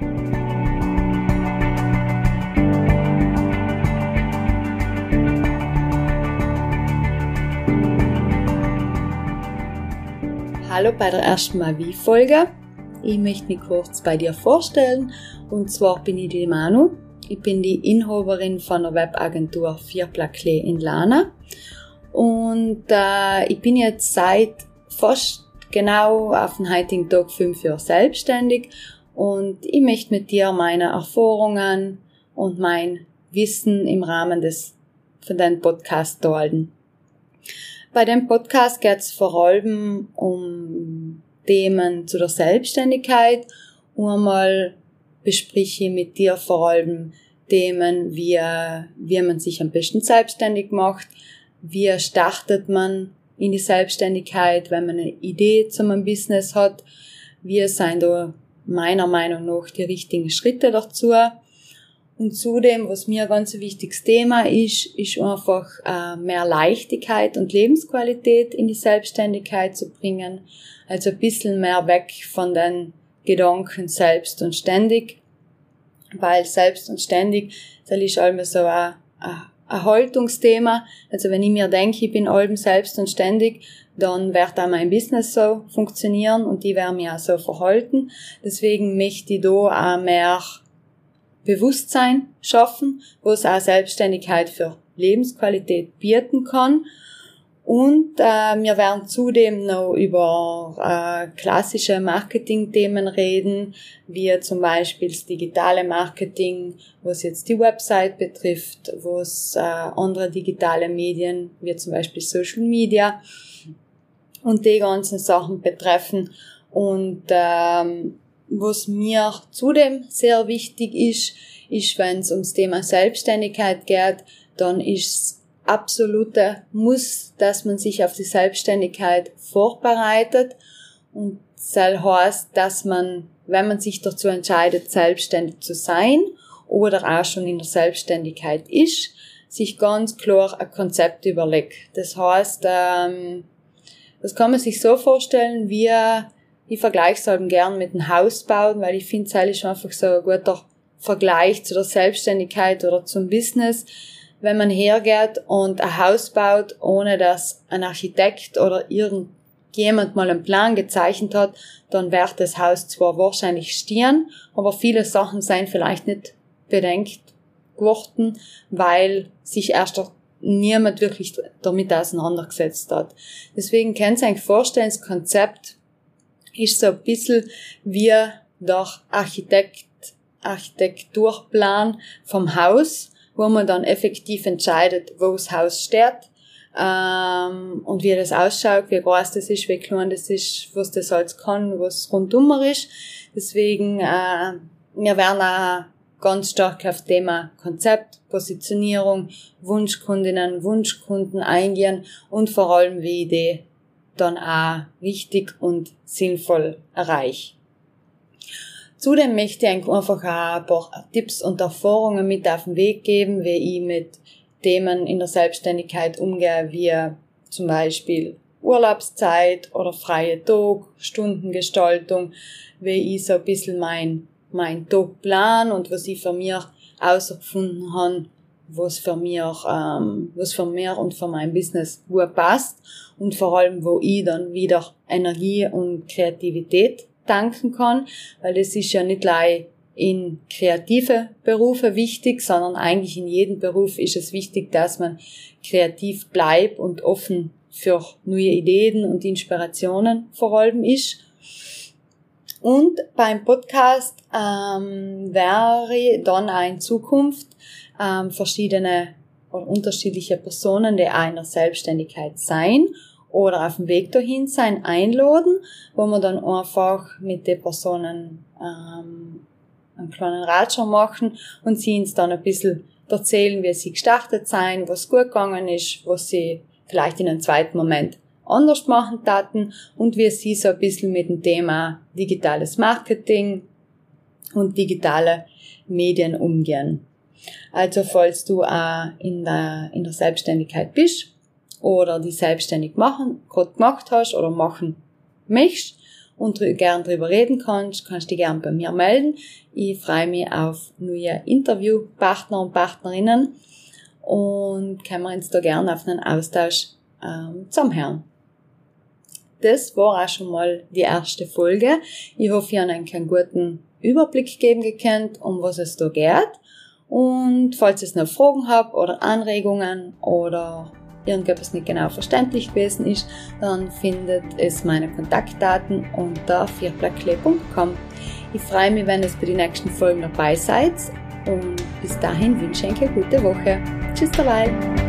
Hallo bei der ersten Mal wie Folge. Ich möchte mich kurz bei dir vorstellen. Und zwar bin ich die Manu. Ich bin die Inhaberin von der Webagentur Vierplakle in Lana. Und äh, ich bin jetzt seit fast genau auf den heutigen Tag fünf Jahre selbstständig. Und ich möchte mit dir meine Erfahrungen und mein Wissen im Rahmen des von deinem Podcast teilen. Bei dem Podcast geht es vor allem um Themen zu der Selbstständigkeit. Und einmal bespreche ich mit dir vor allem Themen, wie, wie man sich am besten selbstständig macht, wie startet man in die Selbstständigkeit, wenn man eine Idee zu einem Business hat, wie sind da meiner Meinung nach die richtigen Schritte dazu und zudem, was mir ein ganz wichtiges Thema ist, ist einfach äh, mehr Leichtigkeit und Lebensqualität in die Selbstständigkeit zu bringen. Also ein bisschen mehr weg von den Gedanken selbst und ständig. Weil selbst und ständig, das ist immer so ein, ein Haltungsthema. Also wenn ich mir denke, ich bin allem selbst und ständig, dann wird auch mein Business so funktionieren und die werden mich auch so verhalten. Deswegen möchte ich da auch mehr Bewusstsein schaffen, wo es auch Selbstständigkeit für Lebensqualität bieten kann. Und äh, wir werden zudem noch über äh, klassische Marketing-Themen reden, wie zum Beispiel das digitale Marketing, was jetzt die Website betrifft, was äh, andere digitale Medien, wie zum Beispiel Social Media und die ganzen Sachen betreffen. Und ähm, was mir zudem sehr wichtig ist, ist, wenn es ums Thema Selbstständigkeit geht, dann ist absolute Muss, dass man sich auf die Selbstständigkeit vorbereitet und das heißt, dass man, wenn man sich dazu entscheidet, selbstständig zu sein oder auch schon in der Selbstständigkeit ist, sich ganz klar ein Konzept überlegt. Das heißt, ähm, das kann man sich so vorstellen, wie ich vergleiche es halt gern mit einem Haus bauen, weil ich finde, es ist einfach so ein guter Vergleich zu der Selbstständigkeit oder zum Business. Wenn man hergeht und ein Haus baut, ohne dass ein Architekt oder irgendjemand mal einen Plan gezeichnet hat, dann wird das Haus zwar wahrscheinlich stehen, aber viele Sachen seien vielleicht nicht bedenkt geworden, weil sich erst niemand wirklich damit auseinandergesetzt hat. Deswegen könnt ihr euch vorstellen, das Konzept ist so ein bisschen wie der Architekt, Architekturplan vom Haus, wo man dann effektiv entscheidet, wo das Haus steht ähm, und wie das ausschaut, wie groß das ist, wie klein das ist, was das alles kann, was rundum ist. Deswegen, äh, wir werden auch ganz stark auf Thema Konzept, Positionierung, Wunschkundinnen, Wunschkunden eingehen und vor allem, wie ich die dann auch richtig und sinnvoll erreiche. Zudem möchte ich einfach auch ein paar Tipps und Erfahrungen mit auf den Weg geben, wie ich mit Themen in der Selbstständigkeit umgehe, wie zum Beispiel Urlaubszeit oder freie Tag, Stundengestaltung, wie ich so ein bisschen mein, mein Tag plan und was ich für mich außergefunden habe, was für mich, ähm, was für mir und für mein Business gut passt und vor allem, wo ich dann wieder Energie und Kreativität tanken kann, weil das ist ja nicht gleich in kreative Berufe wichtig, sondern eigentlich in jedem Beruf ist es wichtig, dass man kreativ bleibt und offen für neue Ideen und Inspirationen vor allem ist. Und beim Podcast ähm, wäre dann auch in Zukunft ähm, verschiedene oder unterschiedliche Personen, die einer Selbstständigkeit sein oder auf dem Weg dahin sein, einladen, wo man dann einfach mit den Personen ähm, einen kleinen Ratschau machen und sie uns dann ein bisschen erzählen, wie sie gestartet sein, was gut gegangen ist, was sie vielleicht in einem zweiten Moment anders machen taten und wie sie so ein bisschen mit dem Thema digitales Marketing und digitale Medien umgehen. Also falls du auch in der, in der Selbstständigkeit bist oder die selbstständig machen, gerade gemacht hast oder machen möchtest und gern drüber reden kannst, kannst du dich gern bei mir melden. Ich freue mich auf neue Interviewpartner und Partnerinnen und können wir uns da gerne auf einen Austausch ähm, zusammenhören. Das war auch schon mal die erste Folge. Ich hoffe, ihr habt einen guten Überblick geben gekannt, um was es da geht. Und falls ihr noch Fragen habt oder Anregungen oder irgendetwas nicht genau verständlich gewesen ist, dann findet es meine Kontaktdaten unter vierblöckle.com. Ich freue mich, wenn ihr bei den nächsten Folgen dabei seid und bis dahin wünsche ich euch eine gute Woche. Tschüss dabei!